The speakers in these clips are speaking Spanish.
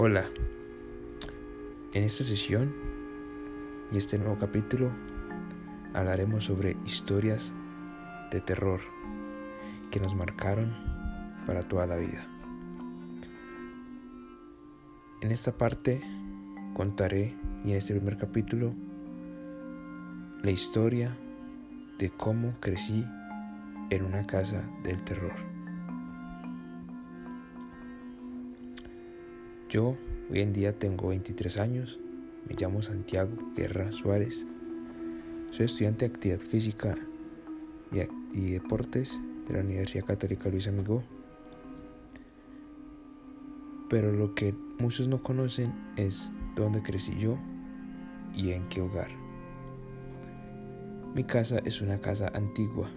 Hola, en esta sesión y este nuevo capítulo hablaremos sobre historias de terror que nos marcaron para toda la vida. En esta parte contaré y en este primer capítulo la historia de cómo crecí en una casa del terror. Yo hoy en día tengo 23 años, me llamo Santiago Guerra Suárez, soy estudiante de actividad física y, deportes de la Universidad Católica Luis Amigo. Pero lo que muchos no conocen es dónde crecí yo y en qué hogar. Mi casa es una casa antigua,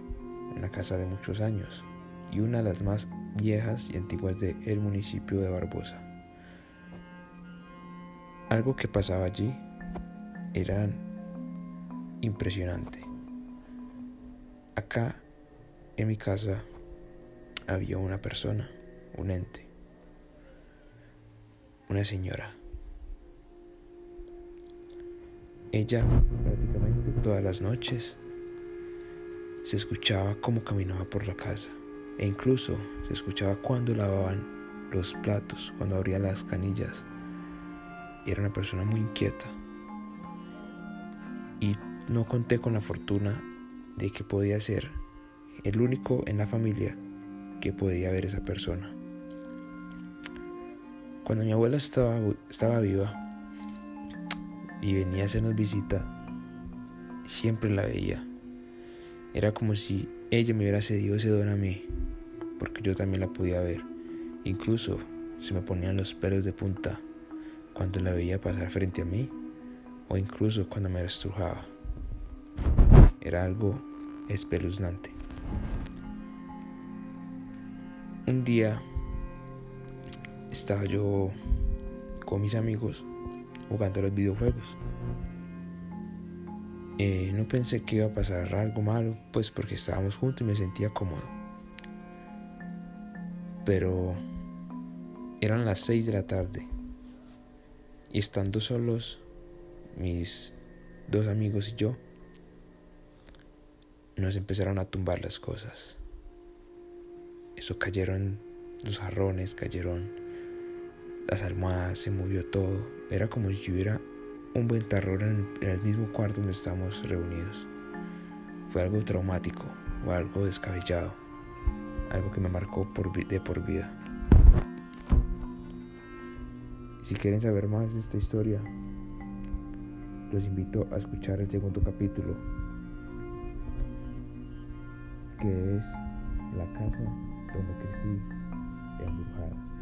una casa de muchos años y una de las más viejas y antiguas del municipio de Barbosa. Algo que pasaba allí era impresionante. Acá, en mi casa, había una persona, un ente, una señora. Ella prácticamente todas las noches se escuchaba cómo caminaba por la casa e incluso se escuchaba cuando lavaban los platos, cuando abrían las canillas era una persona muy inquieta. Y no conté con la fortuna de que podía ser el único en la familia que podía ver esa persona. Cuando mi abuela estaba, estaba viva y venía a hacernos visita, siempre la veía. Era como si ella me hubiera cedido ese don a mí, porque yo también la podía ver. Incluso se me ponían los pelos de punta cuando la veía pasar frente a mí o incluso cuando me estrujaba. Era algo espeluznante. Un día estaba yo con mis amigos jugando a los videojuegos. Eh, no pensé que iba a pasar algo malo, pues porque estábamos juntos y me sentía cómodo. Pero eran las 6 de la tarde y estando solos, mis dos amigos y yo, nos empezaron a tumbar las cosas. Eso cayeron los jarrones, cayeron las almohadas, se movió todo. Era como si hubiera un buen terror en, el mismo cuarto donde estamos reunidos. Fue algo traumático o algo descabellado, algo que me marcó de por vida. Si quieren saber más de esta historia, los invito a escuchar el segundo capítulo, que es La casa donde crecí embrujada.